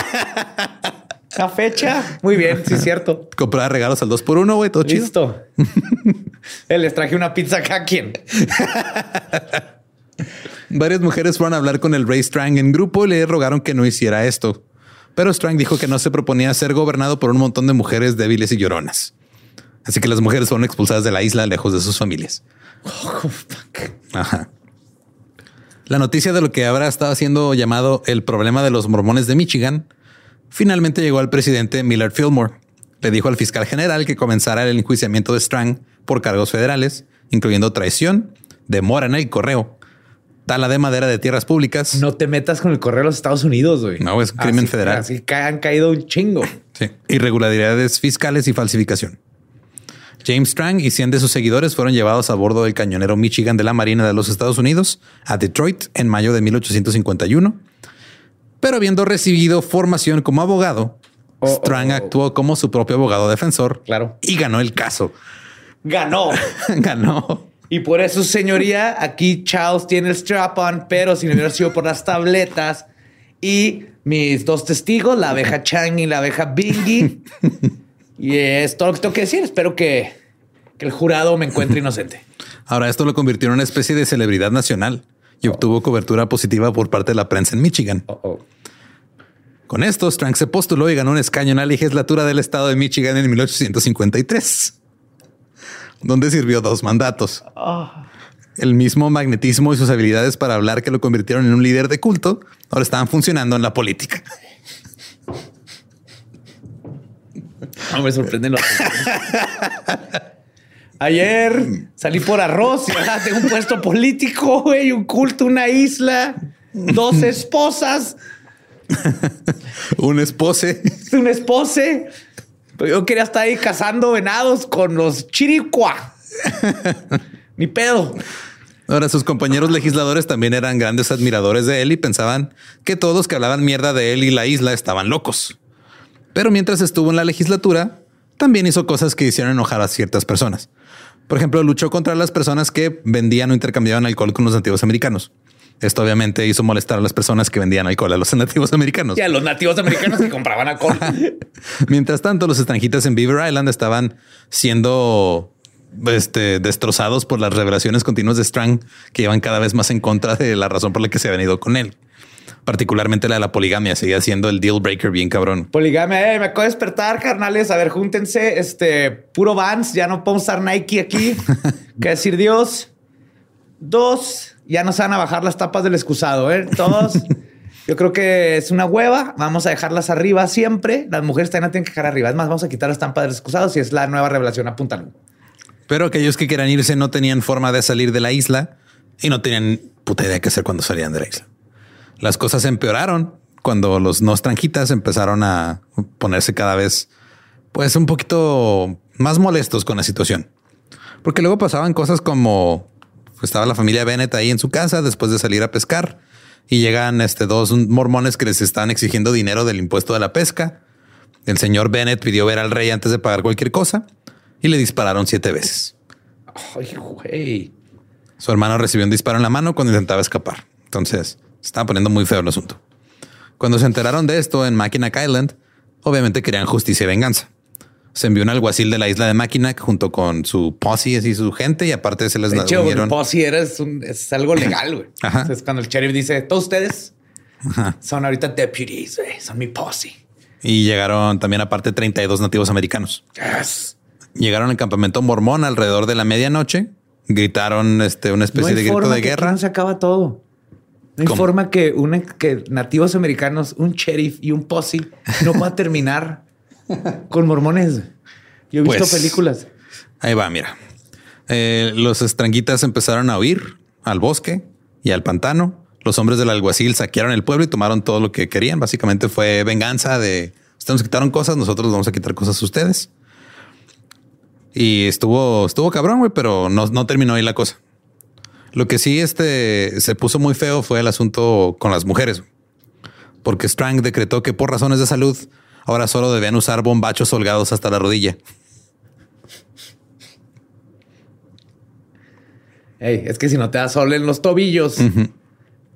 La fecha. Muy bien, sí, cierto. Comprar regalos al dos por uno, güey, todo chido. Listo. Eh, Les traje una pizza acá. ¿Quién? Varias mujeres fueron a hablar con el rey Strang en grupo y le rogaron que no hiciera esto. Pero Strang dijo que no se proponía ser gobernado por un montón de mujeres débiles y lloronas. Así que las mujeres fueron expulsadas de la isla lejos de sus familias. Ajá. La noticia de lo que ahora estaba siendo llamado el problema de los mormones de Michigan finalmente llegó al presidente Millard Fillmore. Le dijo al fiscal general que comenzara el enjuiciamiento de Strang por cargos federales, incluyendo traición, demora en el correo, tala de madera de tierras públicas. No te metas con el correo de los Estados Unidos, güey. No, es un crimen Así- federal. Así ca- han caído un chingo. Sí. Irregularidades fiscales y falsificación. James Strang y 100 de sus seguidores fueron llevados a bordo del cañonero Michigan de la Marina de los Estados Unidos a Detroit en mayo de 1851. Pero habiendo recibido formación como abogado, Oh, Strang oh, oh. actuó como su propio abogado defensor Claro. y ganó el caso. Ganó. ganó. Y por eso, señoría, aquí Charles tiene el strap-on, pero si no hubiera sido por las tabletas y mis dos testigos, la abeja Chang y la abeja Bingy. y es todo lo que tengo que decir. Espero que, que el jurado me encuentre inocente. Ahora esto lo convirtió en una especie de celebridad nacional y obtuvo cobertura positiva por parte de la prensa en Michigan. Oh. Con esto, Strang se postuló y ganó un escaño en la legislatura del estado de Michigan en 1853, donde sirvió dos mandatos. El mismo magnetismo y sus habilidades para hablar que lo convirtieron en un líder de culto ahora estaban funcionando en la política. No me sorprenden los. Ayer salí por arroz y ahora tengo un puesto político, güey, un culto, una isla, dos esposas, Un espose. un espose. Pero yo quería estar ahí cazando venados con los chiricua. Ni pedo. Ahora, sus compañeros legisladores también eran grandes admiradores de él y pensaban que todos los que hablaban mierda de él y la isla estaban locos. Pero mientras estuvo en la legislatura, también hizo cosas que hicieron enojar a ciertas personas. Por ejemplo, luchó contra las personas que vendían o intercambiaban alcohol con los nativos americanos. Esto obviamente hizo molestar a las personas que vendían alcohol a los nativos americanos. Y a los nativos americanos que compraban alcohol. Mientras tanto, los extranjitas en Beaver Island estaban siendo este, destrozados por las revelaciones continuas de Strang que iban cada vez más en contra de la razón por la que se habían ido con él. Particularmente la de la poligamia seguía siendo el deal breaker bien cabrón. Poligamia, eh, me acabo de despertar, carnales. A ver, júntense. Este puro Vans, ya no podemos usar Nike aquí. ¿Qué decir Dios? Dos, ya no se van a bajar las tapas del excusado, ¿eh? Todos. Yo creo que es una hueva. Vamos a dejarlas arriba siempre. Las mujeres también la tienen que dejar arriba. Es más, vamos a quitar las tapas del excusado si es la nueva revelación. Apúntalo. Pero aquellos que querían irse no tenían forma de salir de la isla y no tenían puta idea qué hacer cuando salían de la isla. Las cosas empeoraron cuando los no empezaron a ponerse cada vez, pues un poquito más molestos con la situación. Porque luego pasaban cosas como pues, estaba la familia Bennett ahí en su casa después de salir a pescar y llegan este, dos mormones que les están exigiendo dinero del impuesto de la pesca. El señor Bennett pidió ver al rey antes de pagar cualquier cosa y le dispararon siete veces. Ay, güey. Su hermano recibió un disparo en la mano cuando intentaba escapar. Entonces estaba poniendo muy feo el asunto. Cuando se enteraron de esto en Mackinac Island, obviamente querían justicia y venganza. Se envió un alguacil de la isla de Mackinac junto con su posse y su gente y aparte se les De hecho, unieron. el posse era- es, un- es algo legal, güey. Ajá. Entonces, cuando el sheriff dice, todos ustedes son ahorita deputies, güey. Son mi posse. Y llegaron también aparte 32 nativos americanos. Yes. Llegaron al campamento mormón alrededor de la medianoche. Gritaron este, una especie de grito forma de que guerra. No se acaba todo. No hay ¿Cómo? forma que, una, que nativos americanos, un sheriff y un posse no pueda terminar con mormones. Yo he visto Pues, películas. Ahí va, mira. Eh, los estranguitas empezaron a huir al bosque y al pantano. Los hombres del alguacil saquearon el pueblo y tomaron todo lo que querían. Básicamente fue venganza de ustedes nos quitaron cosas, nosotros vamos a quitar cosas a ustedes. Y estuvo, estuvo cabrón, güey, pero no, no terminó ahí la cosa. Lo que sí este, se puso muy feo fue el asunto con las mujeres. Porque Strang decretó que por razones de salud ahora solo debían usar bombachos holgados hasta la rodilla. Ey, es que si no te da sol en los tobillos,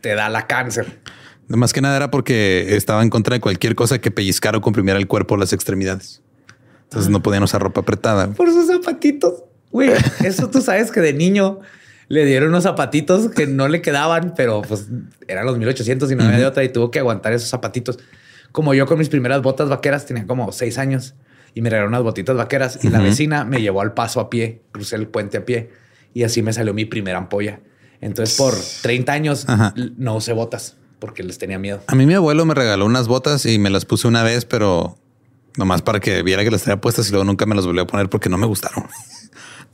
te da la cáncer. Más que nada era porque estaba en contra de cualquier cosa que pellizcara o comprimiera el cuerpo o las extremidades. Entonces no podían usar ropa apretada. Por sus zapatitos. Güey, eso tú sabes que de niño le dieron unos zapatitos que no le quedaban, pero pues eran los 1800 y no había de otra y tuvo que aguantar esos zapatitos. Como yo con mis primeras botas vaqueras, tenía como seis años y me regalaron unas botitas vaqueras y la vecina me llevó al paso a pie, crucé el puente a pie y así me salió mi primera ampolla. Entonces por 30 años Ajá. no usé botas porque les tenía miedo. A mí mi abuelo me regaló unas botas y me las puse una vez, pero nomás para que viera que las tenía puestas y luego nunca me las volvió a poner porque no me gustaron.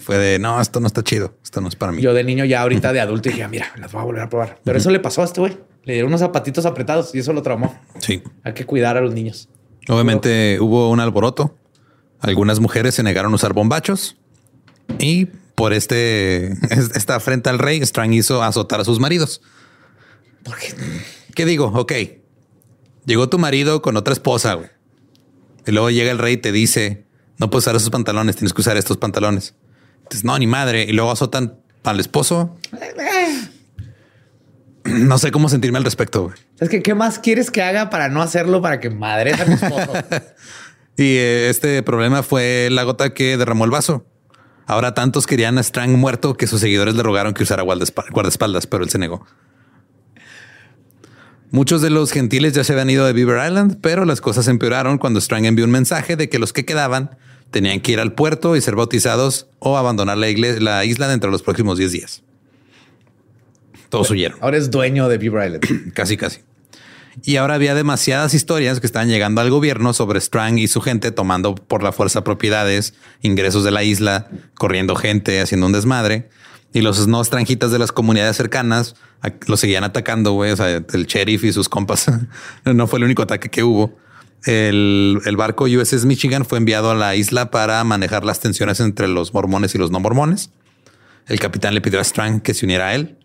Fue de no, esto no está chido. Esto no es para mí. Yo de niño ya ahorita de adulto dije, "Ah, mira, las voy a volver a probar. Pero eso le pasó a este güey. Le dieron unos zapatitos apretados y eso lo traumó. Sí. Hay que cuidar a los niños. Obviamente hubo un alboroto. Algunas mujeres se negaron a usar bombachos y por este es- esta afrenta al rey, Strang hizo azotar a sus maridos. Porque ¿Qué digo? Ok. Llegó tu marido con otra esposa, güey. Y luego llega el rey y te dice, no puedes usar esos pantalones, tienes que usar estos pantalones. Entonces, no, ni madre. Y luego azotan al esposo. No sé cómo sentirme al respecto, güey. es que qué más quieres que haga para no hacerlo para que madre a mi esposo. Y eh, este problema fue la gota que derramó el vaso. Ahora tantos querían a Strang muerto que sus seguidores le rogaron que usara guardaespa- guardaespaldas, pero él se negó. Muchos de los gentiles ya se habían ido de Beaver Island, pero las cosas empeoraron cuando Strang envió un mensaje de que los que quedaban tenían que ir al puerto y ser bautizados o abandonar la, igle- la isla dentro de los próximos 10 días. Todos huyeron. Ahora es dueño de Beaver Island. Casi, casi. Y ahora había demasiadas historias que estaban llegando al gobierno sobre Strang y su gente tomando por la fuerza propiedades, ingresos de la isla, corriendo gente, haciendo un desmadre. Y los no estranjitas de las comunidades cercanas lo seguían atacando, güey. O sea, el sheriff y sus compas. no fue el único ataque que hubo. El, el, barco USS Michigan fue enviado a la isla para manejar las tensiones entre los mormones y los no mormones. El capitán le pidió a Strang que se uniera a él.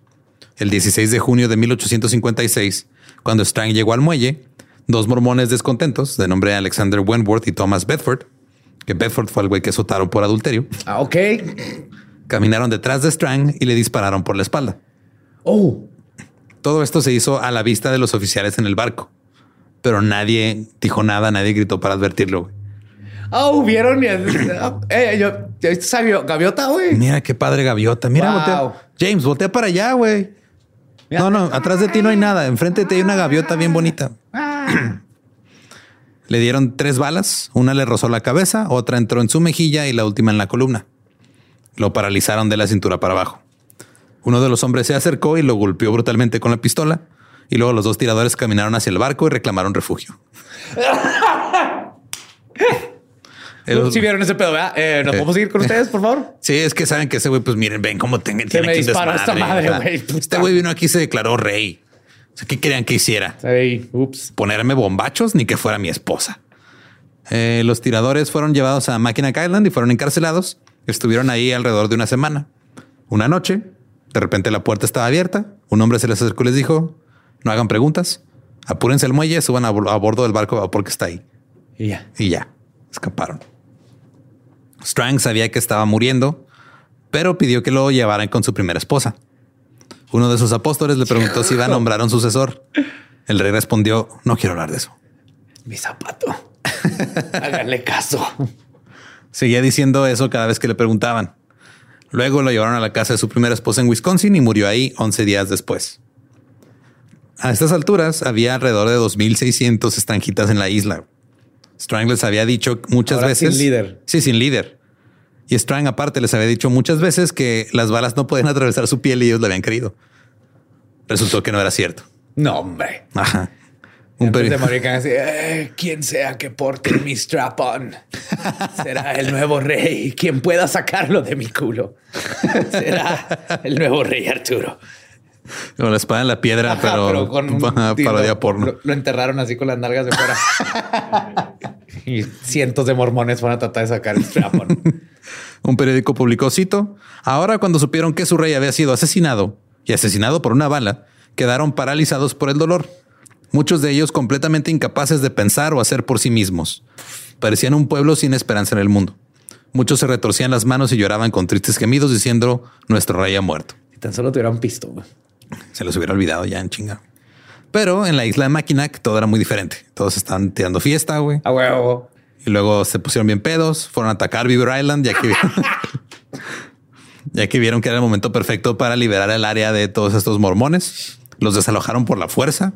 El 16 de junio de 1856, cuando Strang llegó al muelle, dos mormones descontentos, de nombre Alexander Wentworth y Thomas Bedford, que Bedford fue el güey que azotaron por adulterio. Ah, ok. Caminaron detrás de Strang y le dispararon por la espalda. Oh. Todo esto se hizo a la vista de los oficiales en el barco, pero nadie dijo nada, nadie gritó para advertirlo. Oh, vieron. eh, yo, sabio, gaviota, güey. Mira qué padre gaviota. Mira, voltea. James, voltea para allá, güey. No, no, atrás de ti no hay nada. Enfrente te hay una gaviota bien bonita. Ah. le dieron tres balas. Una le rozó la cabeza, otra entró en su mejilla y la última en la columna. Lo paralizaron de la cintura para abajo. Uno de los hombres se acercó y lo golpeó brutalmente con la pistola. Y luego los dos tiradores caminaron hacia el barco y reclamaron refugio. Si vieron ese pedo, ¿verdad? Eh, ¿Nos podemos seguir con ustedes, por favor? Sí, es que saben que ese güey, pues miren, ven cómo tiene, que me disparó esta madre, güey. Este güey vino aquí y se declaró rey. O sea, ¿qué querían que hiciera? Sí, ups. Ponerme bombachos ni que fuera mi esposa. Eh, los tiradores fueron llevados a Mackinac Island y fueron encarcelados. Estuvieron ahí alrededor de una semana. Una noche, de repente la puerta estaba abierta. Un hombre se les acercó y les dijo, no hagan preguntas. Apúrense al muelle, suban a, bordo del barco porque está ahí. Y ya. Y ya. Escaparon. Strang sabía que estaba muriendo, pero pidió que lo llevaran con su primera esposa. Uno de sus apóstoles le preguntó si iba a nombrar un sucesor. El rey respondió, no quiero hablar de eso. Mi zapato. Háganle caso. Seguía diciendo eso cada vez que le preguntaban. Luego lo llevaron a la casa de su primera esposa en Wisconsin y murió ahí 11 días después. A estas alturas había alrededor de 2.600 estranjitas en la isla. Strang les había dicho muchas veces. Sin líder. Sí, sin líder. Y Strang, aparte, les había dicho muchas veces que las balas no podían atravesar su piel y ellos le habían creído. Resultó que no era cierto. No, hombre. Ajá. Un periodista eh, quien sea que porte mi strap on será el nuevo rey. Quien pueda sacarlo de mi culo será el nuevo rey Arturo. Con la espada en la piedra, pero, con un parodia porno. Lo, enterraron así con las nalgas de fuera. y cientos de mormones fueron a tratar de sacar el strapon. un periódico publicó, cito, ahora cuando supieron que su rey había sido asesinado y asesinado por una bala, quedaron paralizados por el dolor. Muchos de ellos completamente incapaces de pensar o hacer por sí mismos. Parecían un pueblo sin esperanza en el mundo. Muchos se retorcían las manos y lloraban con tristes gemidos diciendo, nuestro rey ha muerto. Y tan solo tuvieran pisto. Se les hubiera olvidado ya en chinga. Pero en la isla de Mackinac todo era muy diferente. Todos estaban tirando fiesta, güey. A huevo. Y luego se pusieron bien pedos, fueron a atacar Beaver Island, ya que vieron, ya que vieron que era el momento perfecto para liberar el área de todos estos mormones. Los desalojaron por la fuerza,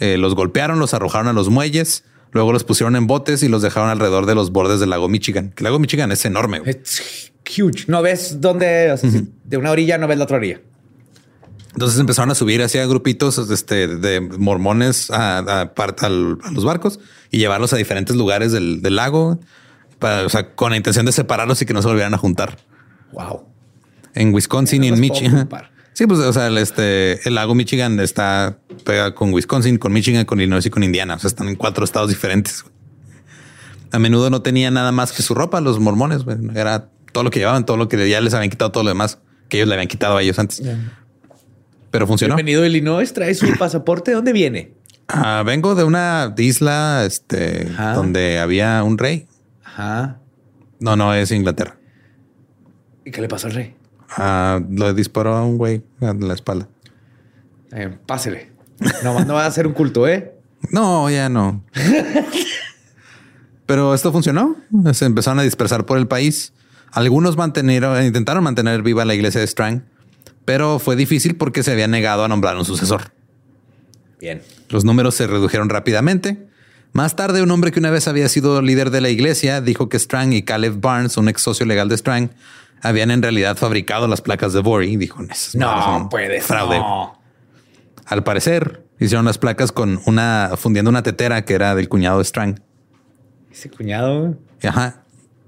eh, los golpearon, los arrojaron a los muelles, luego los pusieron en botes y los dejaron alrededor de los bordes del lago Michigan. El lago Michigan es enorme. Es huge. No ves dónde, de una orilla no ves la otra orilla. Entonces empezaron a subir hacia grupitos este, de mormones a, a, los barcos y llevarlos a diferentes lugares del, lago para, con la intención de separarlos y que no se volvieran a juntar. Wow. En Wisconsin y en Michigan. Sí, pues, o sea, el, este, el lago Michigan está pegado con Wisconsin, con Michigan, con Illinois y con Indiana. O sea, están en cuatro estados diferentes. A menudo no tenía nada más que su ropa, los mormones. Era todo lo que llevaban, todo lo que ya les habían quitado, todo lo demás que ellos le habían quitado a ellos antes pero funcionó. Bienvenido a Illinois, trae su pasaporte. ¿Dónde viene? Ah, vengo de una isla este, donde había un rey. Ajá. No, no, es Inglaterra. ¿Y qué le pasó al rey? Ah, lo disparó a un güey en la espalda. Eh, pásele. No, no va a hacer un culto, ¿eh? No, ya no. Pero esto funcionó. Se empezaron a dispersar por el país. Algunos mantenieron, intentaron mantener viva la iglesia de Strang, pero fue difícil porque se había negado a nombrar un sucesor. Bien. Los números se redujeron rápidamente. Más tarde, un hombre que una vez había sido líder de la iglesia dijo que Strang y Caleb Barnes, un ex socio legal de Strang, habían en realidad fabricado las placas de Bori. Dijo, no puede fraude. Al parecer, Hicieron las placas con una, fundiendo una tetera que era del cuñado de Strang. Ese cuñado. Ajá.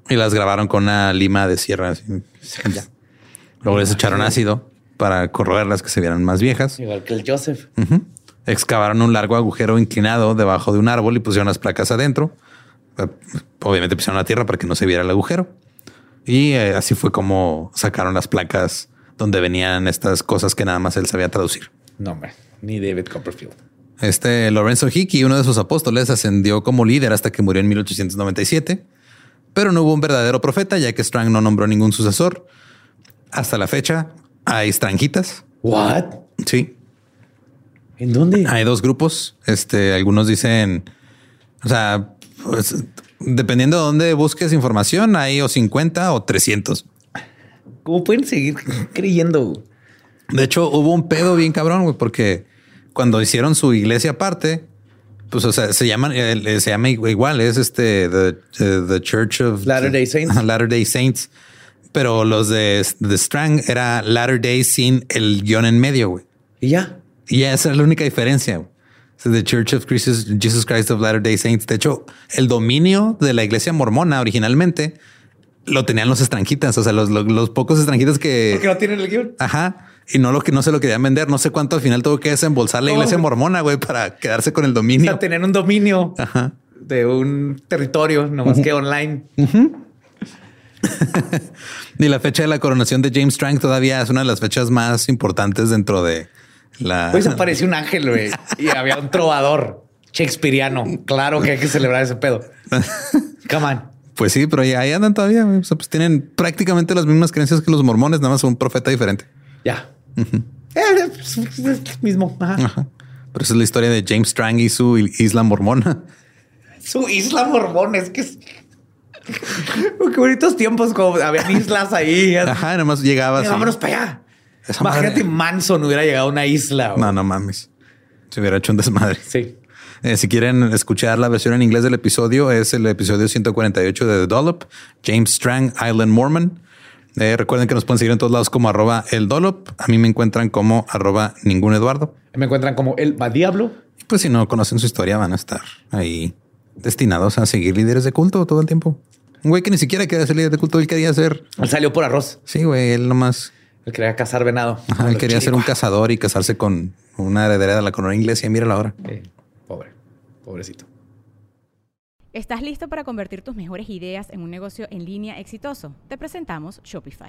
Y las grabaron con una lima de sierra. así. Luego les echaron ácido para corroerlas que se vieran más viejas. Igual que el Joseph. Excavaron un largo agujero inclinado debajo de un árbol y pusieron las placas adentro. Eh, Obviamente pusieron la tierra para que no se viera el agujero. Y eh, así fue como sacaron las placas donde venían estas cosas que nada más él sabía traducir. No, hombre. Ni David Copperfield. Este Lorenzo Hickey, uno de sus apóstoles, ascendió como líder hasta que murió en 1897, pero no hubo un verdadero profeta ya que Strang no nombró ningún sucesor. Hasta la fecha hay Strangitas. What? Sí, ¿En dónde? hay dos grupos. Este, algunos dicen, o sea, pues, dependiendo de dónde busques información, hay o 50 o 300. ¿Cómo pueden seguir creyendo? De hecho, hubo un pedo bien cabrón, güey, porque cuando hicieron su iglesia aparte, pues, o sea, se llaman, se llama igual, es este, the, the Church of Latter-day Saints. Latter Day Saints. Pero los de, de Strang era Latter Day sin el guion en medio, güey. Y ya. Y esa es la única diferencia. güey. Es The Church of Jesus, Jesus Christ of Latter Day Saints. De hecho, el dominio de la iglesia mormona originalmente lo tenían los estranjitas. O sea, los, los, los pocos estranjitas que. Porque no tienen el guion. Ajá. Y no lo que no se lo querían vender. No sé cuánto al final tuvo que desembolsar la iglesia mormona, güey, para quedarse con el O dominio. sea, tener un dominio Ajá. de un territorio, nomás que online. Y la fecha de la coronación de James Strang todavía es una de las fechas más importantes dentro de la. Pues apareció un ángel, güey. Y había un trovador shakespeariano. Claro que hay que celebrar ese pedo. Come on. Pues sí, pero ahí andan todavía. O sea, pues tienen prácticamente las mismas creencias que los mormones, nada más un profeta diferente. Ya. Eh, es- es el mismo. Ajá. Ajá. Pero esa es la historia de James Strang y su isla mormona. Su isla mormón es que es... Qué bonitos tiempos como había islas ahí. Ajá, nada más llegaba Mira, así. vámonos para allá. Esa Imagínate, madre- Manson hubiera llegado a una isla. No, no mames. Se hubiera hecho un desmadre. Sí. Eh, si quieren escuchar la versión en inglés del episodio, es el episodio 148 de The Dollop, James Strang Island Mormon. Eh, recuerden que nos pueden seguir en todos lados como arroba el Dollop. A mí me encuentran como arroba ningún Eduardo. Me encuentran como el va diablo. Y pues si no conocen su historia, van a estar ahí destinados a seguir líderes de culto todo el tiempo. Un güey que ni siquiera quería ser líder de culto, él quería ser. Él salió por arroz. Sí, güey, él nomás. Él quería cazar venado. Ajá, él quería ser un cazador y casarse con una heredera de la corona inglesa. Y mira la hora. Eh, pobre, pobrecito. ¿Estás listo para convertir tus mejores ideas en un negocio en línea exitoso? Te presentamos Shopify.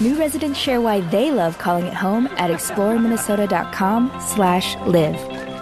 New residents share why they love calling it home at exploreminnesota.com slash live.